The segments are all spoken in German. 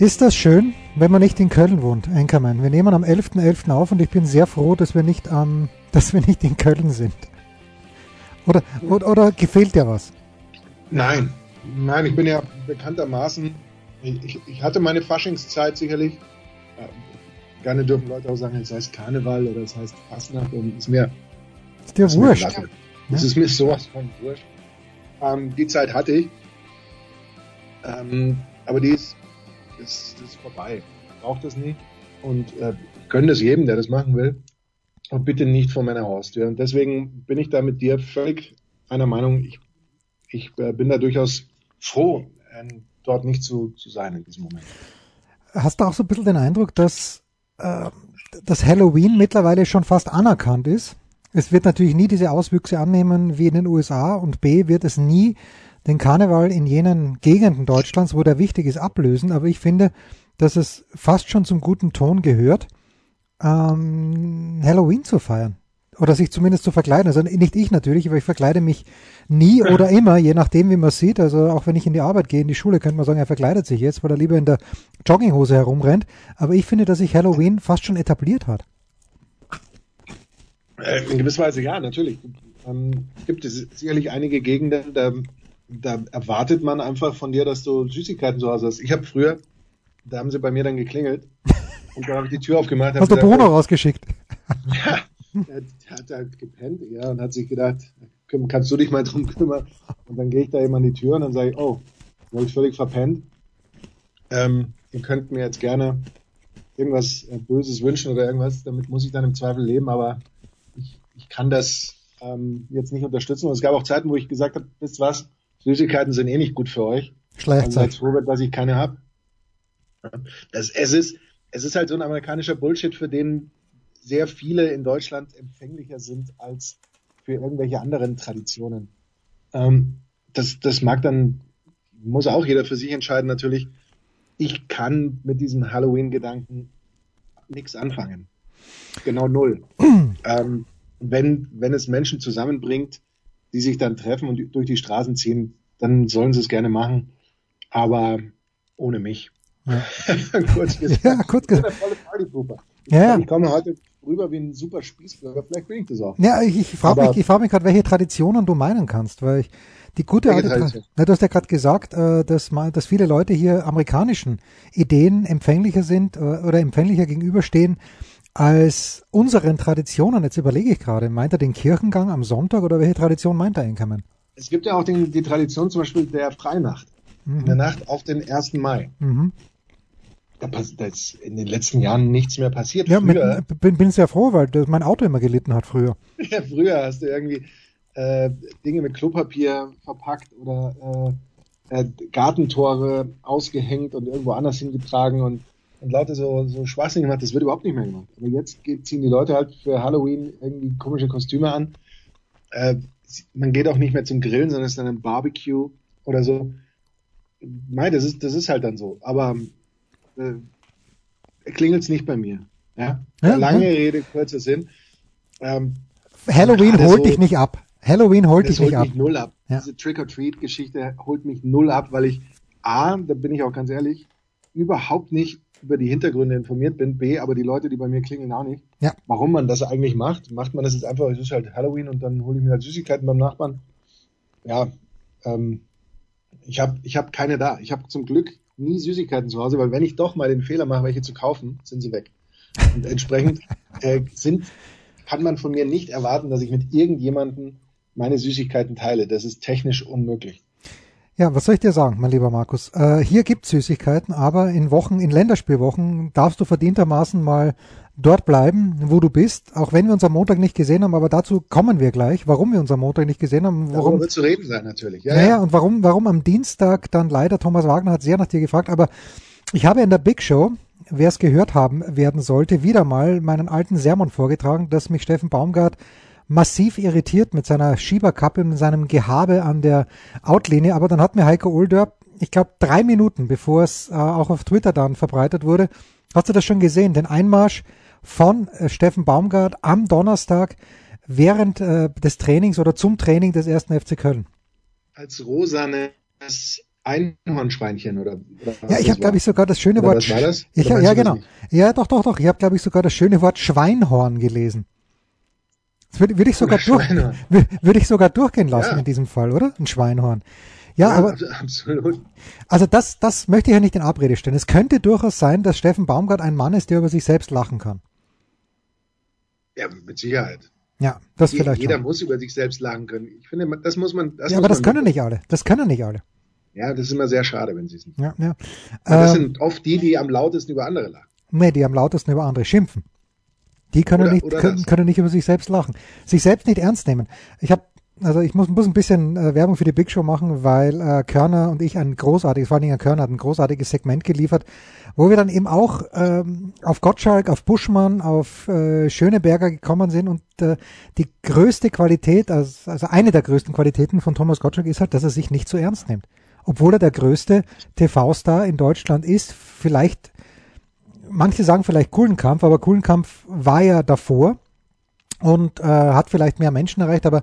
Ist das schön, wenn man nicht in Köln wohnt, Anchorman? Wir nehmen am 11.11. .11. auf und ich bin sehr froh, dass wir nicht, ähm, dass wir nicht in Köln sind. Oder, oder, oder gefällt dir was? Nein, nein, ich bin ja bekanntermaßen, ich, ich hatte meine Faschingszeit sicherlich. Äh, gerne dürfen Leute auch sagen, es heißt Karneval oder es heißt Fastnacht und ist mir. Ist dir ist wurscht. Das ist mir sowas von wurscht. Ähm, die Zeit hatte ich. Ähm, aber die ist, ist, ist vorbei. Ich brauche das nicht. Und äh, gönne das jedem, der das machen will. Und bitte nicht vor meiner Haustür. Und deswegen bin ich da mit dir völlig einer Meinung. Ich, ich äh, bin da durchaus froh, äh, dort nicht zu, zu sein in diesem Moment. Hast du auch so ein bisschen den Eindruck, dass, äh, dass Halloween mittlerweile schon fast anerkannt ist? Es wird natürlich nie diese Auswüchse annehmen wie in den USA und B wird es nie den Karneval in jenen Gegenden Deutschlands, wo der wichtig ist, ablösen. Aber ich finde, dass es fast schon zum guten Ton gehört, ähm, Halloween zu feiern. Oder sich zumindest zu verkleiden. Also nicht ich natürlich, aber ich verkleide mich nie oder immer, je nachdem, wie man sieht. Also auch wenn ich in die Arbeit gehe, in die Schule, könnte man sagen, er verkleidet sich jetzt, weil er lieber in der Jogginghose herumrennt. Aber ich finde, dass sich Halloween fast schon etabliert hat. Äh, in gewisser Weise ja, natürlich. Ähm, gibt es sicherlich einige Gegenden, da, da erwartet man einfach von dir, dass du Süßigkeiten zu Hause hast. Ich habe früher, da haben sie bei mir dann geklingelt und da habe ich die Tür aufgemacht. Hast du Bruno rausgeschickt? Ja, der, der hat halt gepennt, ja, und hat sich gedacht, kannst du dich mal drum kümmern? Und dann gehe ich da eben an die Tür und dann sage ich, oh, habe ich völlig verpennt. Ähm, ihr könnt mir jetzt gerne irgendwas äh, Böses wünschen oder irgendwas, damit muss ich dann im Zweifel leben, aber ich, ich kann das ähm, jetzt nicht unterstützen. Und es gab auch Zeiten, wo ich gesagt habe, wisst was, Süßigkeiten sind eh nicht gut für euch. Schlecht. Also seid froh, dass ich keine habe. Das, es ist, es ist halt so ein amerikanischer Bullshit, für den sehr viele in Deutschland empfänglicher sind als für irgendwelche anderen Traditionen. Ähm, das, das mag dann, muss auch jeder für sich entscheiden natürlich. Ich kann mit diesem Halloween-Gedanken nichts anfangen. Genau null. ähm, wenn, wenn es Menschen zusammenbringt, die sich dann treffen und durch die Straßen ziehen, dann sollen sie es gerne machen, aber ohne mich. Ja. kurz gesagt. Ja, kurz gesagt. Ja. Ich komme heute rüber wie ein super Spießbürger, vielleicht bin ich das auch. Ja, ich, ich frage mich, ich frag mich gerade, welche Traditionen du meinen kannst, weil ich, die gute alte Tra Tradition? Na, du hast ja gerade gesagt, äh, dass, man, dass viele Leute hier amerikanischen Ideen empfänglicher sind äh, oder empfänglicher gegenüberstehen als unseren Traditionen. Jetzt überlege ich gerade, meint er den Kirchengang am Sonntag oder welche Tradition meint er Enkermann? Es gibt ja auch den, die Tradition zum Beispiel der Freinacht. In der Nacht auf den 1. Mai. Mhm. Da, da ist in den letzten Jahren nichts mehr passiert. Ja, mit, früher, bin, bin sehr froh, weil mein Auto immer gelitten hat früher. ja, früher hast du irgendwie äh, Dinge mit Klopapier verpackt oder äh, äh, Gartentore ausgehängt und irgendwo anders hingetragen und, und lauter so, so Schwachsinn gemacht. Das wird überhaupt nicht mehr gemacht. Aber jetzt ziehen die Leute halt für Halloween irgendwie komische Kostüme an. Äh, man geht auch nicht mehr zum Grillen, sondern es ist dann ein Barbecue oder so. Mei, das ist, das ist halt dann so. Aber äh, klingelt's nicht bei mir. Ja? Ja, Lange ja. Rede, kurzer Sinn. Ähm, Halloween holt so- dich nicht ab. Halloween holt dich nicht holt ab. mich null ab. Ja. Diese Trick-or-Treat-Geschichte holt mich null ab, weil ich A, da bin ich auch ganz ehrlich, überhaupt nicht über die Hintergründe informiert bin. B, aber die Leute, die bei mir klingeln, auch nicht. Ja. Warum man das eigentlich macht. Macht man das jetzt einfach, es ist halt Halloween und dann hole ich mir halt Süßigkeiten beim Nachbarn. Ja, ähm, ich habe ich hab keine da. Ich habe zum Glück nie Süßigkeiten zu Hause, weil wenn ich doch mal den Fehler mache, welche zu kaufen, sind sie weg. Und entsprechend äh, sind, kann man von mir nicht erwarten, dass ich mit irgendjemandem meine Süßigkeiten teile. Das ist technisch unmöglich. Ja, was soll ich dir sagen, mein lieber Markus? Äh, hier gibt's Süßigkeiten, aber in Wochen, in Länderspielwochen darfst du verdientermaßen mal dort bleiben, wo du bist, auch wenn wir uns am Montag nicht gesehen haben, aber dazu kommen wir gleich, warum wir uns am Montag nicht gesehen haben, Darüber warum, wird zu reden sein natürlich. Ja, naja, ja. und warum, warum am Dienstag dann leider Thomas Wagner hat sehr nach dir gefragt, aber ich habe in der Big Show wer es gehört haben werden sollte, wieder mal meinen alten Sermon vorgetragen, dass mich Steffen Baumgart massiv irritiert mit seiner Schieberkappe, mit seinem Gehabe an der Outlinie. Aber dann hat mir Heiko Older, ich glaube drei Minuten bevor es äh, auch auf Twitter dann verbreitet wurde, hast du das schon gesehen, den Einmarsch von äh, Steffen Baumgart am Donnerstag während äh, des Trainings oder zum Training des ersten FC Köln. Als rosanes Einhornschweinchen oder, oder Ja, ich habe glaube ich sogar das schöne oder Wort was war das? Ich, ja, genau. Ja, doch, doch, doch. Ich habe glaube ich sogar das schöne Wort Schweinhorn gelesen. Das würde, würde ich sogar durch, würde ich sogar durchgehen lassen Ja. in diesem Fall, oder? Ein Schweinhorn. Ja, aber absolut. also das, das möchte ich ja nicht in Abrede stellen. Es könnte durchaus sein, dass Steffen Baumgart ein Mann ist, der über sich selbst lachen kann. Ja, mit Sicherheit. Ja, das Je- vielleicht Jeder schon. muss über sich selbst lachen können. Ich finde, das muss man. Das Ja, muss aber das können nicht alle. Das können nicht alle. Ja, das ist immer sehr schade, wenn sie es nicht. Ja, ja. Aber das Ähm, sind oft die, die am lautesten über andere lachen. Nee, die am lautesten über andere schimpfen. Die können Oder- nicht können, können nicht über sich selbst lachen. Sich selbst nicht ernst nehmen. Ich habe also ich muss, muss ein bisschen äh, Werbung für die Big Show machen, weil äh, Körner und ich ein großartiges, vor allen Dingen Körner hat ein großartiges Segment geliefert, wo wir dann eben auch ähm, auf Gottschalk, auf Buschmann, auf äh, Schöneberger gekommen sind und äh, die größte Qualität, also, also eine der größten Qualitäten von Thomas Gottschalk ist halt, dass er sich nicht so ernst nimmt. Obwohl er der größte TV-Star in Deutschland ist, vielleicht manche sagen vielleicht Kuhlenkampf, aber Kuhlenkampf war ja davor und äh, hat vielleicht mehr Menschen erreicht, aber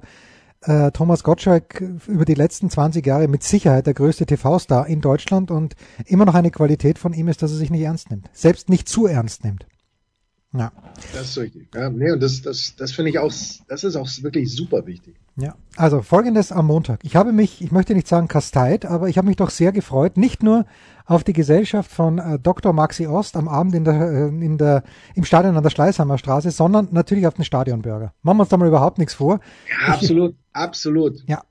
äh, Thomas Gottschalk über die letzten 20 Jahre mit Sicherheit der größte TV-Star in Deutschland und immer noch eine Qualität von ihm ist, dass er sich nicht ernst nimmt. Selbst nicht zu ernst nimmt. Ja, Das ist richtig. Ja, nee, und das, das, das finde ich auch, das ist auch wirklich super wichtig. ja. Also folgendes am Montag. Ich habe mich, ich möchte nicht sagen kasteit, aber ich habe mich doch sehr gefreut, nicht nur auf die Gesellschaft von äh, Dr. Maxi Ost am Abend in der, äh, in der, im Stadion an der Schleißheimer Straße, sondern natürlich auf den Stadionburger. Machen wir uns da mal überhaupt nichts vor. Ja, absolut, absolut. Ja.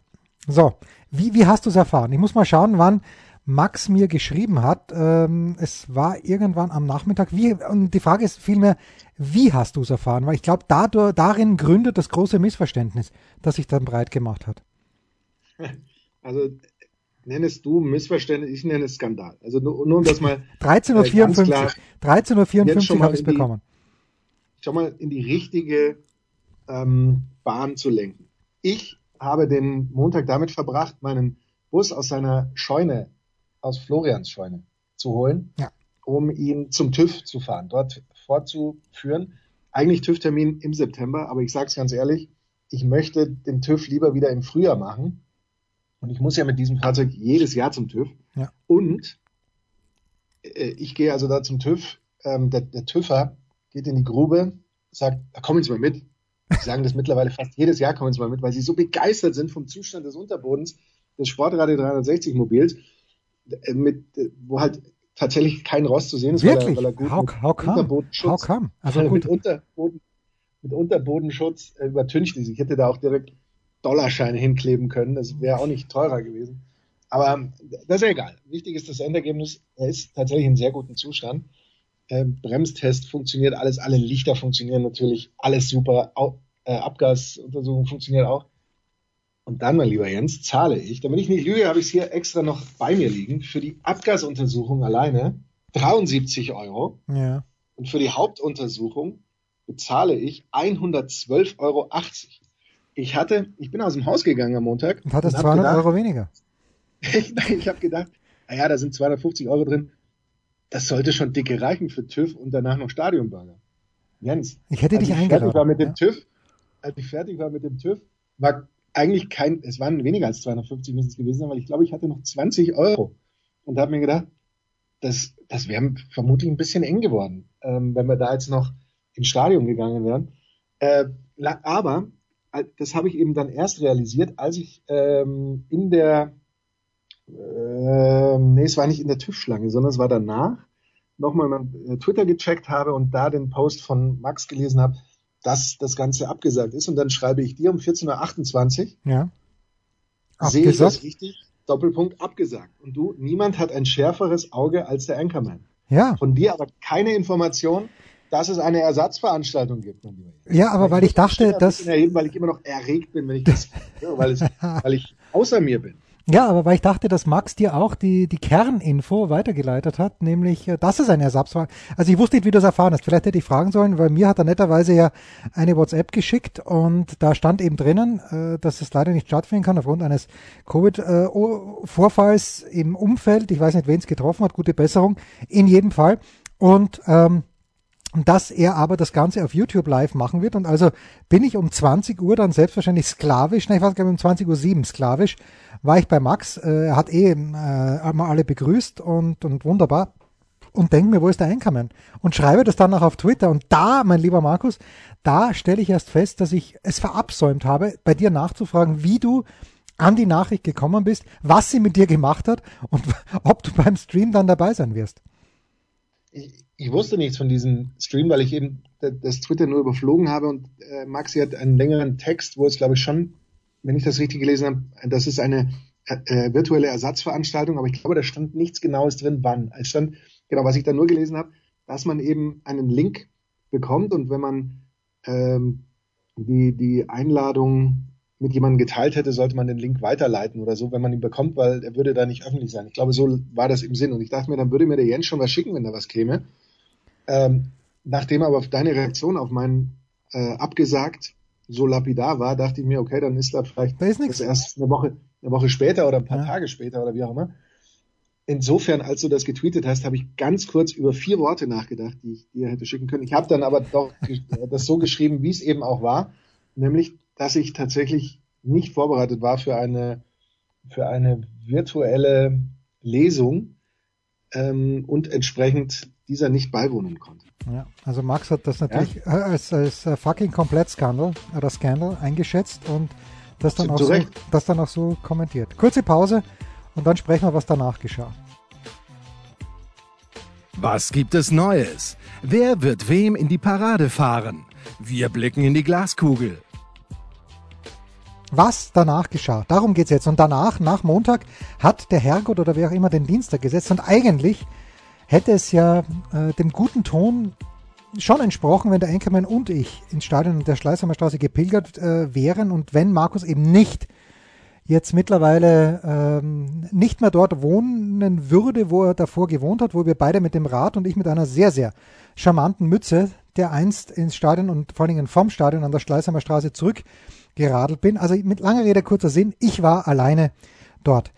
So, wie, wie hast du es erfahren? Ich muss mal schauen, wann Max mir geschrieben hat. Ähm, es war irgendwann am Nachmittag. Wie, und die Frage ist vielmehr, wie hast du es erfahren? Weil ich glaube, dadurch, darin gründet das große Missverständnis, das sich dann breit gemacht hat. Also nennest du Missverständnis, ich nenne es Skandal. Also nur, nur um das mal 13.54 Äh, ganz klar. Uhr, 13.54 Jetzt schon Uhr mal habe ich es die- bekommen. schon mal in die richtige ähm, Bahn zu lenken. Ich habe den Montag damit verbracht, meinen Bus aus seiner Scheune, aus Florians Scheune zu holen, Ja. um ihn zum TÜV zu fahren, dort fortzuführen. Eigentlich TÜV-Termin im September, aber ich sage es ganz ehrlich, ich möchte den TÜV lieber wieder im Frühjahr machen. Und ich muss ja mit diesem Fahrzeug jedes Jahr zum TÜV. Ja. Und äh, ich gehe also da zum TÜV. Ähm, der, der TÜVer geht in die Grube, sagt, da kommen Sie mal mit. Sie sagen das mittlerweile fast jedes Jahr, kommen Sie mal mit, weil sie so begeistert sind vom Zustand des Unterbodens des Sportradio 360 Mobils, äh, mit, äh, wo halt tatsächlich kein Rost zu sehen ist, Wirklich? weil er, weil er gut How, mit how come? Unterbodenschutz, How? Also er mit, gut. Unterboden, mit Unterbodenschutz äh, übertüncht ist. Ich hätte da auch direkt Dollarscheine hinkleben können, das wäre auch nicht teurer gewesen. Aber ähm, das ist ja egal. Wichtig ist das Endergebnis. Er ist tatsächlich in sehr gutem Zustand. Ähm, Bremstest funktioniert alles, alle Lichter funktionieren natürlich, alles super. Au äh, Abgasuntersuchung funktioniert auch. Und dann, mein lieber Jens, zahle ich, damit ich nicht lüge, habe ich es hier extra noch bei mir liegen, für die Abgasuntersuchung alleine 73 Euro. Ja. Und für die Hauptuntersuchung bezahle ich 112,80 Euro. Ich hatte, ich bin aus dem Haus gegangen am Montag Und hat das hab 200 gedacht, Euro weniger. ich, ich habe gedacht, naja, da sind 250 Euro drin. Das sollte schon dicke reichen für TÜV und danach noch Stadionburger. Jens, Ich hätte als dich ich eingeladen. fertig war mit dem ja. TÜV, als ich fertig war mit dem TÜV, war eigentlich kein, es waren weniger als 250 müssen es gewesen sein, weil ich glaube, ich hatte noch 20 Euro und habe mir gedacht, das, das wäre vermutlich ein bisschen eng geworden, ähm, wenn wir da jetzt noch ins Stadion gegangen wären. Äh, aber das habe ich eben dann erst realisiert, als ich ähm, in der, äh, nee, es war nicht in der TÜV-Schlange, sondern es war danach, nochmal mein äh, Twitter gecheckt habe und da den Post von Max gelesen habe, dass das Ganze abgesagt ist. Und dann schreibe ich dir um 14.28 Uhr, Ja. sehe ich das richtig? Doppelpunkt abgesagt. Und du, niemand hat ein schärferes Auge als der Anchorman. Ja. Von dir aber keine Information, dass es eine Ersatzveranstaltung gibt, mein Lieber. Ja, aber weil ich die dachte, dass, erheben, weil ich immer noch erregt bin, wenn ich das höre, weil, es, weil ich außer mir bin. Ja, aber weil ich dachte, dass Max dir auch die, die Kerninfo weitergeleitet hat, nämlich, äh, dass es ein Ersatz war. Also ich wusste nicht, wie du es erfahren hast. Vielleicht hätte ich fragen sollen, weil mir hat er netterweise ja eine WhatsApp geschickt und da stand eben drinnen, äh, dass es leider nicht stattfinden kann aufgrund eines Covid-Vorfalls im Umfeld. Ich weiß nicht, wen es getroffen hat. Gute Besserung. In jedem Fall. Und ähm, dass er aber das Ganze auf YouTube live machen wird. Und also bin ich um 20 Uhr dann selbstverständlich sklavisch, nein, ich weiß gar nicht, um 20 Uhr 7 sklavisch, war ich bei Max, äh, hat eh äh, mal alle begrüßt und, und wunderbar. Und denke mir, wo ist der Einkommen? Und schreibe das dann noch auf Twitter. Und da, mein lieber Markus, da stelle ich erst fest, dass ich es verabsäumt habe, bei dir nachzufragen, wie du an die Nachricht gekommen bist, was sie mit dir gemacht hat und ob du beim Stream dann dabei sein wirst. Ich wusste nichts von diesem Stream, weil ich eben das Twitter nur überflogen habe und äh, Maxi hat einen längeren Text, wo es glaube ich schon, wenn ich das richtig gelesen habe, das ist eine äh, äh, virtuelle Ersatzveranstaltung, aber ich glaube, da stand nichts Genaues drin, wann. Es stand, genau, was ich da nur gelesen habe, dass man eben einen Link bekommt und wenn man ähm, die, die Einladung mit jemandem geteilt hätte, sollte man den Link weiterleiten oder so, wenn man ihn bekommt, weil er würde da nicht öffentlich sein. Ich glaube, so war das im Sinn. Und ich dachte mir, dann würde mir der Jens schon was schicken, wenn da was käme. Ähm, nachdem aber deine Reaktion auf meinen äh, abgesagt so lapidar war, dachte ich mir, okay, dann ist da vielleicht da ist das erst eine Woche, eine Woche später oder ein paar ja. Tage später oder wie auch immer. Insofern, als du das getweetet hast, habe ich ganz kurz über vier Worte nachgedacht, die ich dir hätte schicken können. Ich habe dann aber doch das so geschrieben, wie es eben auch war, nämlich, dass ich tatsächlich nicht vorbereitet war für eine für eine virtuelle Lesung ähm, und entsprechend dieser nicht beiwohnen konnte. Ja, also Max hat das natürlich ja? als, als äh, fucking Komplett-Skandal oder Skandal eingeschätzt und das dann, auch so, das dann auch so kommentiert. Kurze Pause und dann sprechen wir, was danach geschah. Was gibt es Neues? Wer wird wem in die Parade fahren? Wir blicken in die Glaskugel. Was danach geschah, darum geht es jetzt. Und danach, nach Montag, hat der Herrgott oder wer auch immer den Dienstag gesetzt und eigentlich hätte es ja äh, dem guten Ton schon entsprochen, wenn der Enkermann und ich ins Stadion der Schleißheimer Straße gepilgert äh, wären und wenn Markus eben nicht jetzt mittlerweile ähm, nicht mehr dort wohnen würde, wo er davor gewohnt hat, wo wir beide mit dem Rad und ich mit einer sehr, sehr charmanten Mütze, der einst ins Stadion und vor allen Dingen vom Stadion an der Schleißheimer Straße zurückgeradelt bin. Also mit langer Rede, kurzer Sinn, ich war alleine dort.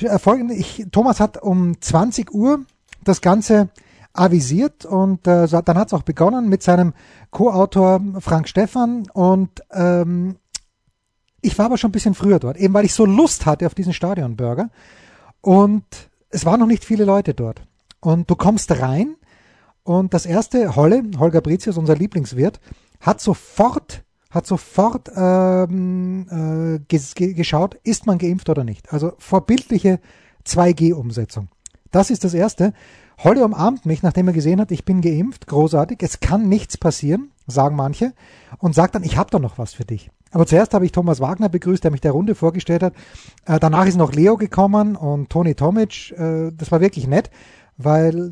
Äh, folgende, ich, Thomas hat um 20 Uhr das Ganze avisiert und äh, dann hat es auch begonnen mit seinem Co-Autor Frank Stephan und ähm, ich war aber schon ein bisschen früher dort, eben weil ich so Lust hatte auf diesen Stadionburger und es waren noch nicht viele Leute dort und du kommst rein und das erste Holle, Holger Britius, unser Lieblingswirt, hat sofort hat sofort ähm, äh, geschaut, ist man geimpft oder nicht. Also vorbildliche 2G-Umsetzung. Das ist das Erste. Holly umarmt mich, nachdem er gesehen hat, ich bin geimpft, großartig, es kann nichts passieren, sagen manche, und sagt dann, ich habe da noch was für dich. Aber zuerst habe ich Thomas Wagner begrüßt, der mich der Runde vorgestellt hat. Äh, danach ist noch Leo gekommen und Toni Tomic. Äh, das war wirklich nett, weil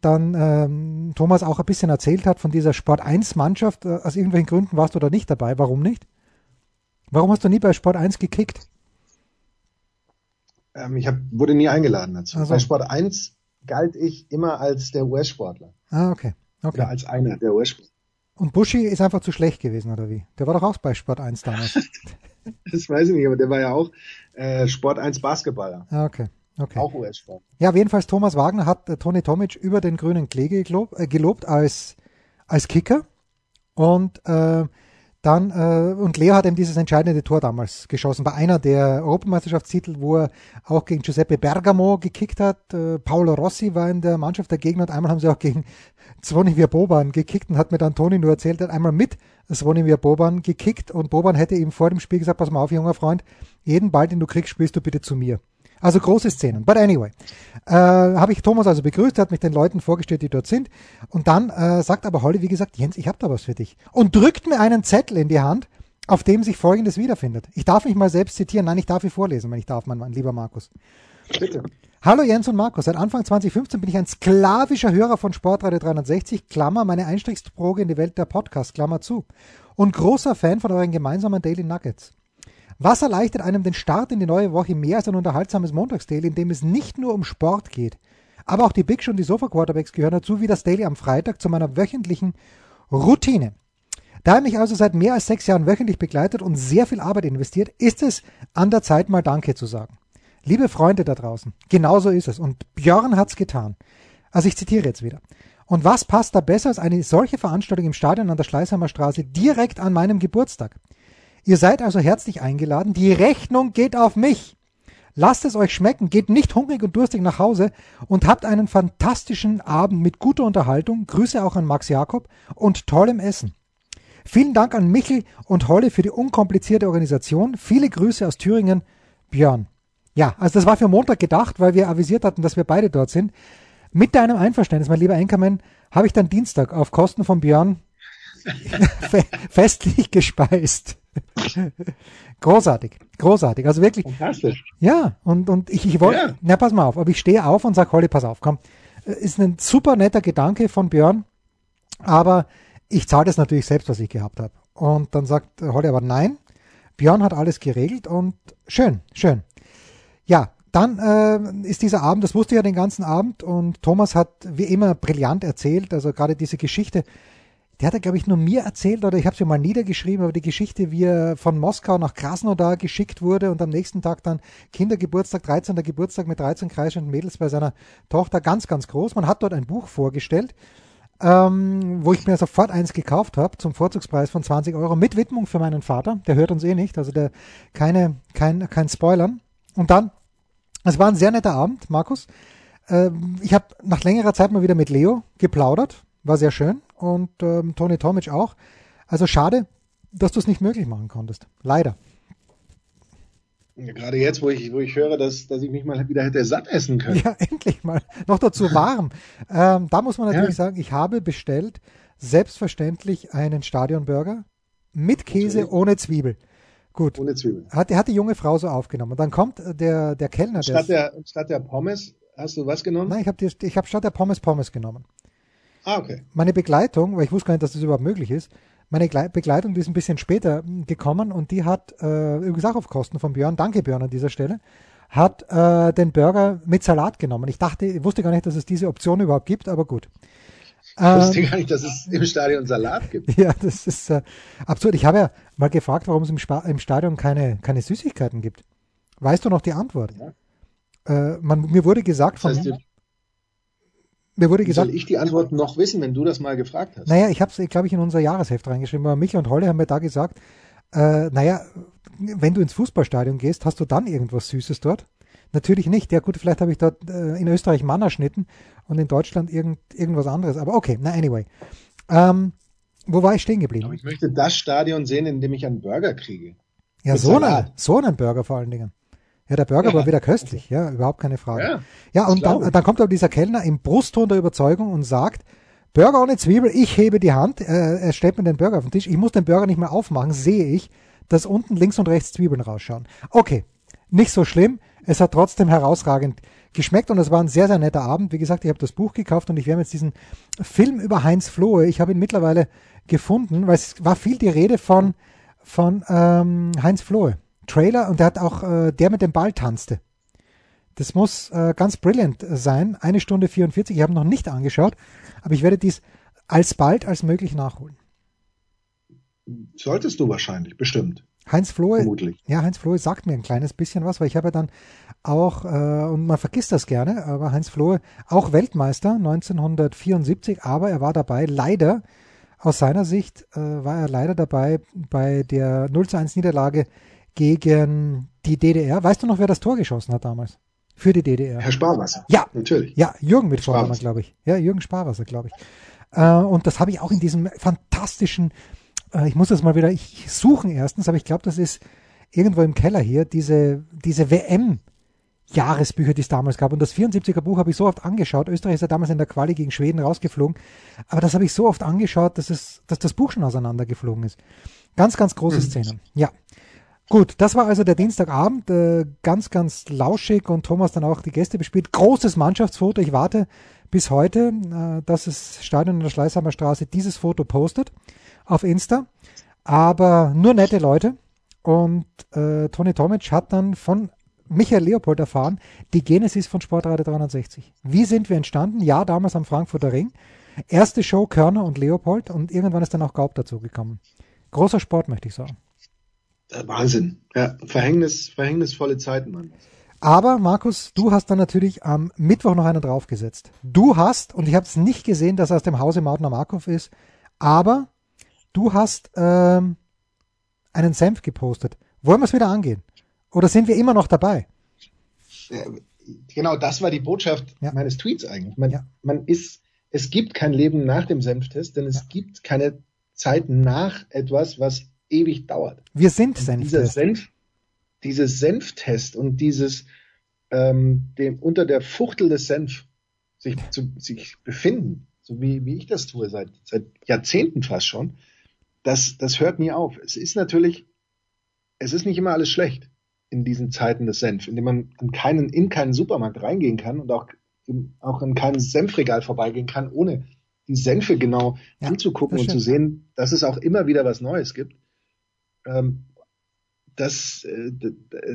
dann ähm, Thomas auch ein bisschen erzählt hat von dieser Sport 1 Mannschaft. Äh, aus irgendwelchen Gründen warst du da nicht dabei. Warum nicht? Warum hast du nie bei Sport 1 gekickt? Ähm, ich hab, wurde nie eingeladen dazu. Also. Bei Sport 1 galt ich immer als der US-Sportler. Ah, okay. okay. Oder als einer der US-Sportler. Und Buschi ist einfach zu schlecht gewesen, oder wie? Der war doch auch bei Sport 1 damals. das weiß ich nicht, aber der war ja auch äh, Sport 1 Basketballer. Ah, okay. Okay. Auch US-Sport. Ja, jedenfalls Thomas Wagner hat äh, Toni Tomic über den grünen Klee gelobt, äh, gelobt als, als Kicker. Und äh, dann, äh, und Leo hat eben dieses entscheidende Tor damals geschossen, bei einer der Europameisterschaftstitel, wo er auch gegen Giuseppe Bergamo gekickt hat. Äh, Paolo Rossi war in der Mannschaft der Gegner und einmal haben sie auch gegen Zvonimir Boban gekickt und hat mir dann Toni nur erzählt, er hat einmal mit Zvonimir Boban gekickt und Boban hätte ihm vor dem Spiel gesagt, pass mal auf, junger Freund, jeden Ball, den du kriegst, spielst du bitte zu mir. Also große Szenen. But anyway, äh, habe ich Thomas also begrüßt, er hat mich den Leuten vorgestellt, die dort sind. Und dann äh, sagt aber Holly, wie gesagt, Jens, ich habe da was für dich. Und drückt mir einen Zettel in die Hand, auf dem sich Folgendes wiederfindet. Ich darf mich mal selbst zitieren. Nein, ich darf ihn vorlesen, wenn ich darf, mein, mein lieber Markus. Bitte. Hallo Jens und Markus. Seit Anfang 2015 bin ich ein sklavischer Hörer von Sportradio 360, Klammer, meine Einstiegsprobe in die Welt der Podcast, Klammer zu. Und großer Fan von euren gemeinsamen Daily Nuggets. Was erleichtert einem den Start in die neue Woche mehr als ein unterhaltsames Montagsdaily, in dem es nicht nur um Sport geht, aber auch die Big Show und die Sofa Quarterbacks gehören dazu, wie das Daily am Freitag zu meiner wöchentlichen Routine. Da er mich also seit mehr als sechs Jahren wöchentlich begleitet und sehr viel Arbeit investiert, ist es an der Zeit mal Danke zu sagen. Liebe Freunde da draußen, genauso ist es. Und Björn hat's getan. Also ich zitiere jetzt wieder. Und was passt da besser als eine solche Veranstaltung im Stadion an der Schleißheimer Straße direkt an meinem Geburtstag? Ihr seid also herzlich eingeladen. Die Rechnung geht auf mich. Lasst es euch schmecken, geht nicht hungrig und durstig nach Hause und habt einen fantastischen Abend mit guter Unterhaltung. Grüße auch an Max Jakob und tollem Essen. Vielen Dank an Michel und Holle für die unkomplizierte Organisation. Viele Grüße aus Thüringen, Björn. Ja, also das war für Montag gedacht, weil wir avisiert hatten, dass wir beide dort sind. Mit deinem Einverständnis, mein lieber Enkermann, habe ich dann Dienstag auf Kosten von Björn festlich gespeist. großartig, großartig. Also wirklich. Fantastisch. Ja, und, und ich, ich wollte, ja. na pass mal auf, aber ich stehe auf und sage, Holly, pass auf, komm. Ist ein super netter Gedanke von Björn, aber ich zahle das natürlich selbst, was ich gehabt habe. Und dann sagt Holly aber nein, Björn hat alles geregelt und schön, schön. Ja, dann äh, ist dieser Abend, das wusste ich ja den ganzen Abend und Thomas hat wie immer brillant erzählt, also gerade diese Geschichte, die hat er, glaube ich, nur mir erzählt oder ich habe sie mal niedergeschrieben, aber die Geschichte, wie er von Moskau nach Krasnodar geschickt wurde und am nächsten Tag dann Kindergeburtstag, 13. Geburtstag mit 13 kreischenden Mädels bei seiner Tochter, ganz, ganz groß. Man hat dort ein Buch vorgestellt, ähm, wo ich mir sofort eins gekauft habe zum Vorzugspreis von 20 Euro mit Widmung für meinen Vater. Der hört uns eh nicht, also der keine, kein, kein Spoilern. Und dann, es war ein sehr netter Abend, Markus. Ähm, ich habe nach längerer Zeit mal wieder mit Leo geplaudert, war sehr schön und ähm, Tony Tomic auch. Also schade, dass du es nicht möglich machen konntest. Leider. Ja, gerade jetzt, wo ich, wo ich höre, dass, dass ich mich mal wieder hätte satt essen können. Ja, endlich mal. Noch dazu warm. ähm, da muss man natürlich ja. sagen, ich habe bestellt selbstverständlich einen Stadionburger mit Käse natürlich. ohne Zwiebel. Gut. Ohne Zwiebel. Hat, hat die junge Frau so aufgenommen. Dann kommt der, der Kellner. Statt der, statt der Pommes hast du was genommen? Nein, ich habe ich hab statt der Pommes Pommes genommen. Ah, okay. Meine Begleitung, weil ich wusste gar nicht, dass das überhaupt möglich ist, meine Begleitung, die ist ein bisschen später hm, gekommen und die hat, äh, übrigens auch auf Kosten von Björn, danke Björn an dieser Stelle, hat äh, den Burger mit Salat genommen. Ich dachte, ich wusste gar nicht, dass es diese Option überhaupt gibt, aber gut. Ich wusste ähm, gar nicht, dass es im Stadion Salat gibt. Ja, das ist äh, absurd. Ich habe ja mal gefragt, warum es im, Spa im Stadion keine, keine Süßigkeiten gibt. Weißt du noch die Antwort? Ja. Äh, man, mir wurde gesagt das heißt, von, mir wurde gesagt, soll ich die Antwort noch wissen, wenn du das mal gefragt hast? Naja, ich habe es, glaube ich, in unser Jahresheft reingeschrieben, aber Michael und Holle haben mir da gesagt, äh, naja, wenn du ins Fußballstadion gehst, hast du dann irgendwas Süßes dort? Natürlich nicht. Ja gut, vielleicht habe ich dort äh, in Österreich Mannerschnitten und in Deutschland irgend, irgendwas anderes. Aber okay, na anyway. Ähm, wo war ich stehen geblieben? Aber ich möchte das Stadion sehen, in dem ich einen Burger kriege. Ja, so einen, so einen Burger vor allen Dingen. Ja, der Burger ja. war wieder köstlich, ja, überhaupt keine Frage. Ja, ja und dann, dann kommt aber dieser Kellner im Brustton der Überzeugung und sagt, Burger ohne Zwiebel, ich hebe die Hand, äh, er stellt mir den Burger auf den Tisch, ich muss den Burger nicht mehr aufmachen, sehe ich, dass unten links und rechts Zwiebeln rausschauen. Okay, nicht so schlimm, es hat trotzdem herausragend geschmeckt und es war ein sehr, sehr netter Abend. Wie gesagt, ich habe das Buch gekauft und ich werde jetzt diesen Film über Heinz Flohe, ich habe ihn mittlerweile gefunden, weil es war viel die Rede von, von ähm, Heinz Flohe. Trailer und der hat auch äh, der mit dem Ball tanzte. Das muss äh, ganz brillant sein. Eine Stunde 44. Ich habe noch nicht angeschaut, aber ich werde dies alsbald als möglich nachholen. Solltest du wahrscheinlich, bestimmt. Heinz Flohe, Vermutlich. ja, Heinz Flohe sagt mir ein kleines bisschen was, weil ich habe ja dann auch, äh, und man vergisst das gerne, aber Heinz Flohe, auch Weltmeister 1974, aber er war dabei, leider, aus seiner Sicht äh, war er leider dabei bei der 0 zu 1 Niederlage gegen die DDR. Weißt du noch, wer das Tor geschossen hat damals? Für die DDR. Herr Sparwasser. Ja, natürlich. Ja, Jürgen mit Vornamen, glaube ich. Ja, Jürgen Sparwasser, glaube ich. Äh, und das habe ich auch in diesem fantastischen, äh, ich muss das mal wieder ich suchen erstens, aber ich glaube, das ist irgendwo im Keller hier, diese, diese WM Jahresbücher, die es damals gab. Und das 74er Buch habe ich so oft angeschaut. Österreich ist ja damals in der Quali gegen Schweden rausgeflogen. Aber das habe ich so oft angeschaut, dass, es, dass das Buch schon auseinandergeflogen ist. Ganz, ganz große mhm. Szenen. Ja. Gut, das war also der Dienstagabend, äh, ganz, ganz lauschig und Thomas dann auch die Gäste bespielt. Großes Mannschaftsfoto. Ich warte bis heute, äh, dass das Stadion in der Schleißheimer Straße dieses Foto postet auf Insta. Aber nur nette Leute Und äh, Toni Tomic hat dann von Michael Leopold erfahren, die Genesis von Sportradio 360. Wie sind wir entstanden? Ja, damals am Frankfurter Ring. Erste Show Körner und Leopold und irgendwann ist dann auch Gaub dazugekommen. Großer Sport, möchte ich sagen. Wahnsinn. Ja, Verhängnis, verhängnisvolle Zeiten, Mann. Aber Markus, du hast dann natürlich am Mittwoch noch einen draufgesetzt. Du hast, und ich habe es nicht gesehen, dass er aus dem Hause Mautner Markov ist, aber du hast ähm, einen Senf gepostet. Wollen wir es wieder angehen? Oder sind wir immer noch dabei? Ja, genau, das war die Botschaft ja. meines Tweets eigentlich. Man, ja. man, ist, es gibt kein Leben nach dem Senftest, denn es gibt keine Zeit nach etwas, was ewig dauert. Wir sind Senftest. Senf, dieses Senftest und dieses ähm, dem, unter der Fuchtel des Senf sich, zu, sich befinden, so wie, wie ich das tue seit, seit Jahrzehnten fast schon, das, das hört nie auf. Es ist natürlich, es ist nicht immer alles schlecht in diesen Zeiten des Senf, in dem man an keinen, in keinen Supermarkt reingehen kann und auch, auch in kein Senfregal vorbeigehen kann, ohne die Senfe genau ja, anzugucken und zu sehen, dass es auch immer wieder was Neues gibt. Ähm, das, äh,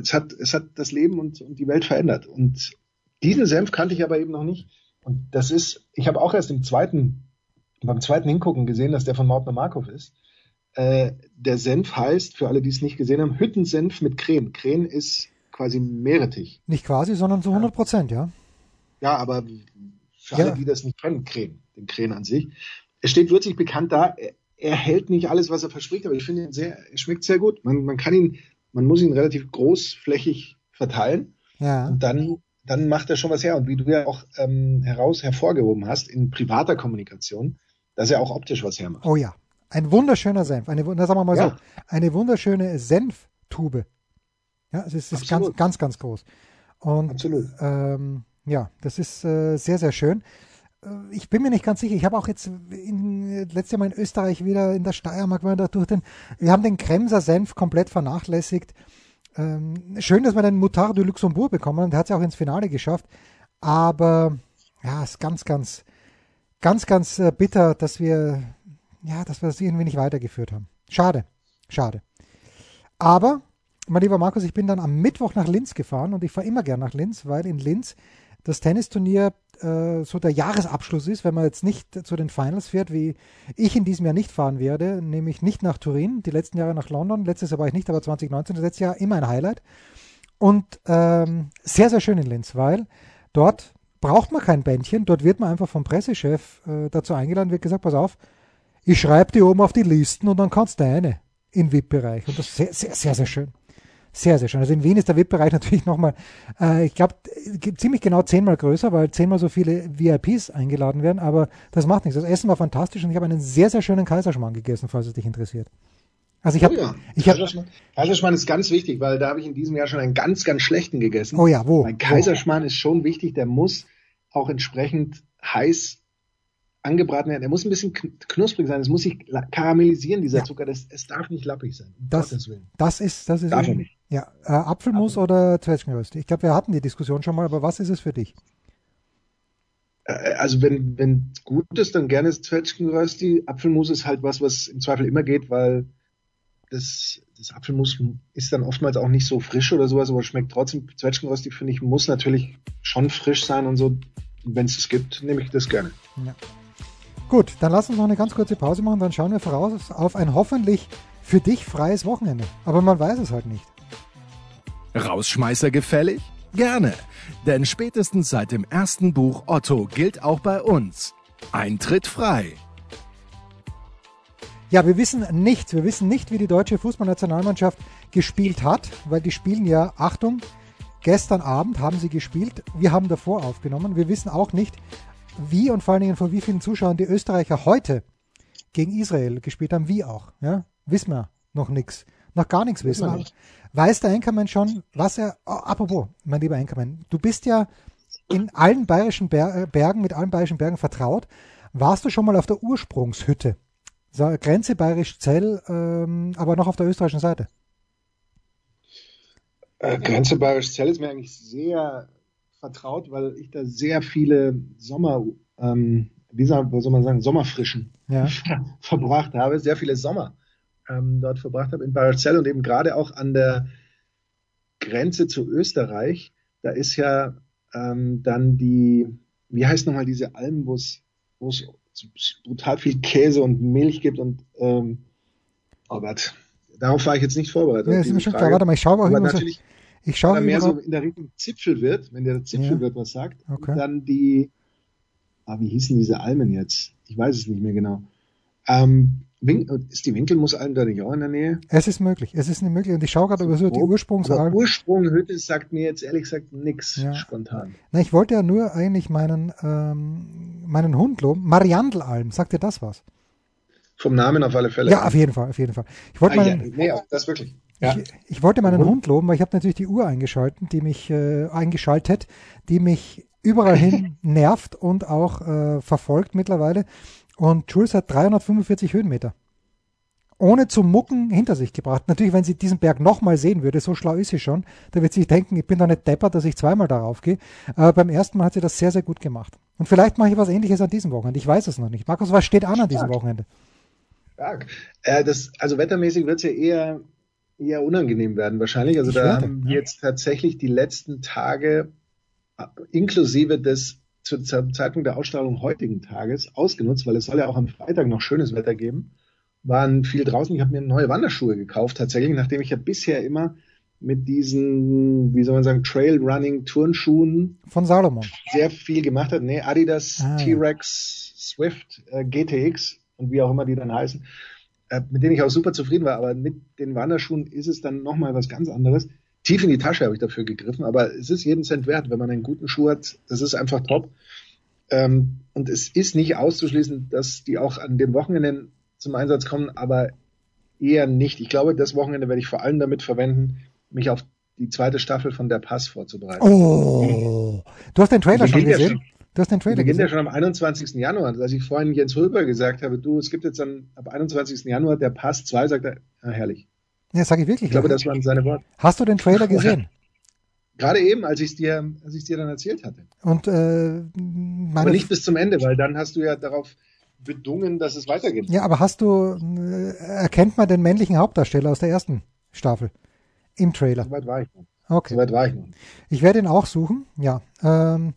es, hat, es hat das Leben und, und die Welt verändert. Und diesen Senf kannte ich aber eben noch nicht. Und das ist, ich habe auch erst im zweiten, beim zweiten Hingucken gesehen, dass der von Mautner Markov ist. Äh, der Senf heißt, für alle, die es nicht gesehen haben, Hüttensenf mit Creme. Creme ist quasi Meerrettich. Nicht quasi, sondern zu 100 Prozent, ja. Ja, aber für ja. alle, die das nicht kennen, Creme, den Creme an sich. Es steht würzig bekannt da, er hält nicht alles, was er verspricht, aber ich finde ihn sehr, er schmeckt sehr gut. Man, man kann ihn man muss ihn relativ großflächig verteilen. Ja. Und dann, dann macht er schon was her. Und wie du ja auch ähm, heraus hervorgehoben hast, in privater Kommunikation, dass er auch optisch was hermacht. Oh ja. Ein wunderschöner Senf. Eine, na, sagen wir mal ja. so, eine wunderschöne Senftube. Ja, es ist, ist ganz, ganz, ganz groß. Und Absolut. Ähm, ja, das ist äh, sehr, sehr schön. Äh, ich bin mir nicht ganz sicher. Ich habe auch jetzt in, letztes Mal in Österreich wieder in der Steiermark mal da durch den, wir haben den Kremser Senf komplett vernachlässigt. Ähm, schön, dass wir den Mutard du Luxembourg bekommen und der hat es auch ins Finale geschafft. Aber ja, es ist ganz, ganz, ganz, ganz äh, bitter, dass wir, ja, dass wir das irgendwie nicht weitergeführt haben. Schade, schade. Aber, mein lieber Markus, ich bin dann am Mittwoch nach Linz gefahren und ich fahre immer gern nach Linz, weil in Linz das Tennisturnier äh, so der Jahresabschluss ist, wenn man jetzt nicht zu den Finals fährt, wie ich in diesem Jahr nicht fahren werde, nämlich nicht nach Turin, die letzten Jahre nach London, letztes Jahr war ich nicht, aber 2019, das letzte Jahr immer ein Highlight. Und ähm, sehr, sehr schön in Linz, weil dort braucht man kein Bändchen, dort wird man einfach vom Pressechef äh, dazu eingeladen, wird gesagt, pass auf, ich schreibe die oben auf die Listen und dann kannst du eine im VIP-Bereich. Und das ist sehr, sehr, sehr, sehr schön. Sehr, sehr schön. Also in Wien ist der VIP-Bereich natürlich nochmal, äh, ich glaube, ziemlich genau zehnmal größer, weil zehnmal so viele VIPs eingeladen werden, aber das macht nichts. Das Essen war fantastisch und ich habe einen sehr, sehr schönen Kaiserschmarrn gegessen, falls es dich interessiert. Also ich habe, oh ja. ich habe Kaiserschmarrn ist ganz wichtig, weil da habe ich in diesem Jahr schon einen ganz, ganz schlechten gegessen. Oh ja, wo? Ein Kaiserschmarrn wo? ist schon wichtig, der muss auch entsprechend heiß angebraten werden. Er muss ein bisschen knusprig sein. Es muss sich karamellisieren, dieser ja. Zucker. Das, es darf nicht lappig sein. Das, das ist, das ist. Darf nicht. Ja, äh, Apfelmus Apfel. oder Zwetschgenrösti? Ich glaube, wir hatten die Diskussion schon mal, aber was ist es für dich? Äh, also wenn wenn gut ist, dann gerne Zwetschgenrösti. Apfelmus ist halt was, was im Zweifel immer geht, weil das, das Apfelmus ist dann oftmals auch nicht so frisch oder sowas, aber schmeckt trotzdem. Zwetschgenrösti finde ich muss natürlich schon frisch sein und so. Wenn es es gibt, nehme ich das gerne. Ja. Gut, dann lass uns noch eine ganz kurze Pause machen, dann schauen wir voraus auf ein hoffentlich für dich freies Wochenende. Aber man weiß es halt nicht. Rausschmeißer gefällig? Gerne, denn spätestens seit dem ersten Buch Otto gilt auch bei uns Eintritt frei. Ja, wir wissen nichts. Wir wissen nicht, wie die deutsche Fußballnationalmannschaft gespielt hat, weil die spielen ja, Achtung, gestern Abend haben sie gespielt. Wir haben davor aufgenommen. Wir wissen auch nicht, wie und vor allen Dingen von wie vielen Zuschauern die Österreicher heute gegen Israel gespielt haben, wie auch. Ja? Wissen wir noch nichts. Noch gar nichts wissen wir. Weiß der Enkermann schon, was er, oh, apropos, mein lieber Enkermann, du bist ja in allen bayerischen Ber Bergen, mit allen bayerischen Bergen vertraut. Warst du schon mal auf der Ursprungshütte? So, Grenze bayerisch Zell, ähm, aber noch auf der österreichischen Seite. Äh, Grenze bayerisch Zell ist mir eigentlich sehr vertraut, weil ich da sehr viele Sommer, ähm, wie soll man sagen, Sommerfrischen ja. verbracht habe, sehr viele Sommer ähm, dort verbracht habe, in Barzell und eben gerade auch an der Grenze zu Österreich, da ist ja ähm, dann die, wie heißt nochmal diese Alm, wo es brutal viel Käse und Milch gibt und ähm, oh Gott, darauf war ich jetzt nicht vorbereitet. Ja, ist mir schon klar. Warte mal, ich schaue auch natürlich, ich schaue wenn er mehr so in der Richtung Zipfel wird, wenn der Zipfel ja. was sagt, okay. dann die, ah, wie hießen diese Almen jetzt? Ich weiß es nicht mehr genau. Ähm, ist die Winkelmussalm da nicht auch in der Nähe? Es ist möglich, es ist nicht möglich. Und ich schaue gerade über so die Ursprungsalm. Ursprunghütte sagt mir jetzt ehrlich gesagt nichts ja. spontan. Na, ich wollte ja nur eigentlich meinen, ähm, meinen Hund loben. Mariandelalm, sagt dir das was? Vom Namen auf alle Fälle. Ja, auf jeden Fall, auf jeden Fall. Ich wollte ah, meinen, ja, nee, das wirklich. Ja. Ich, ich, wollte meinen Hund loben, weil ich habe natürlich die Uhr eingeschaltet, die mich äh, eingeschaltet, die mich überall hin nervt und auch äh, verfolgt mittlerweile. Und Jules hat 345 Höhenmeter. Ohne zu mucken hinter sich gebracht. Natürlich, wenn sie diesen Berg nochmal sehen würde, so schlau ist sie schon, da wird sie sich denken, ich bin doch nicht deppert, dass ich zweimal darauf gehe. Aber beim ersten Mal hat sie das sehr, sehr gut gemacht. Und vielleicht mache ich was ähnliches an diesem Wochenende. Ich weiß es noch nicht. Markus, was steht an an diesem Wochenende? Stark. Äh, das, also wettermäßig wird es ja eher, eher unangenehm werden wahrscheinlich. Also ich da werde, haben ja. jetzt tatsächlich die letzten Tage äh, inklusive des zu, zum Zeitpunkt der Ausstrahlung heutigen Tages ausgenutzt, weil es soll ja auch am Freitag noch schönes Wetter geben. Waren viel draußen. Ich habe mir neue Wanderschuhe gekauft, tatsächlich, nachdem ich ja bisher immer mit diesen, wie soll man sagen, Trail-Running-Turnschuhen von Salomon sehr viel gemacht hat. Nee, Adidas ah, T-Rex Swift äh, GTX und wie auch immer die dann heißen, äh, mit denen ich auch super zufrieden war. Aber mit den Wanderschuhen ist es dann nochmal was ganz anderes tief in die Tasche habe ich dafür gegriffen, aber es ist jeden Cent wert, wenn man einen guten Schuh hat. Das ist einfach top. Ähm, und es ist nicht auszuschließen, dass die auch an den Wochenenden zum Einsatz kommen, aber eher nicht. Ich glaube, das Wochenende werde ich vor allem damit verwenden, mich auf die zweite Staffel von Der Pass vorzubereiten. Oh, du hast den Trailer schon gesehen? Schon, du hast den Trailer beginnt gesehen? ja schon am 21. Januar. Als ich vorhin Jens Röber gesagt habe, du, es gibt jetzt dann ab 21. Januar Der Pass 2, sagt er, ah, herrlich. Ja, sage ich wirklich. Ich glaube, das waren seine Worte. Hast du den Trailer gesehen? Gerade eben, als ich es dir, als ich dir dann erzählt hatte. Und äh, aber nicht bis zum Ende, weil dann hast du ja darauf bedungen, dass es weitergeht. Ja, aber hast du äh, erkennt man den männlichen Hauptdarsteller aus der ersten Staffel im Trailer? Soweit war ich noch. Okay. Soweit war ich noch. Ich werde ihn auch suchen. Ja. Ähm,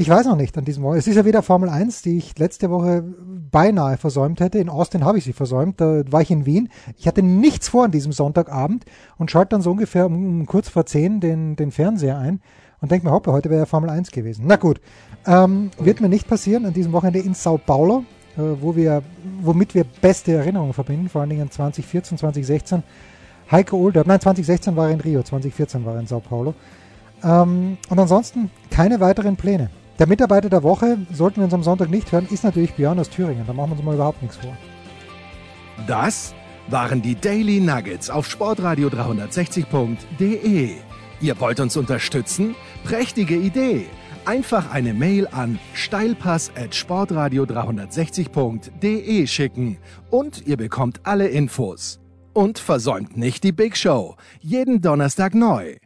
ich weiß noch nicht an diesem Wochenende. Es ist ja wieder Formel 1, die ich letzte Woche beinahe versäumt hätte. In Austin habe ich sie versäumt. Da war ich in Wien. Ich hatte nichts vor an diesem Sonntagabend und schalte dann so ungefähr um, kurz vor zehn den, den Fernseher ein und denke mir, hoppe, heute wäre ja Formel 1 gewesen. Na gut, ähm, wird mir nicht passieren an diesem Wochenende in Sao Paulo, äh, wo wir, womit wir beste Erinnerungen verbinden, vor allen Dingen 2014, 2016. Heiko Older, nein, 2016 war er in Rio, 2014 war er in Sao Paulo. Ähm, und ansonsten keine weiteren Pläne. Der Mitarbeiter der Woche, sollten wir uns am Sonntag nicht hören, ist natürlich Björn aus Thüringen. Da machen wir uns mal überhaupt nichts vor. Das waren die Daily Nuggets auf sportradio 360.de. Ihr wollt uns unterstützen? Prächtige Idee! Einfach eine Mail an steilpass at sportradio 360.de schicken und ihr bekommt alle Infos. Und versäumt nicht die Big Show. Jeden Donnerstag neu.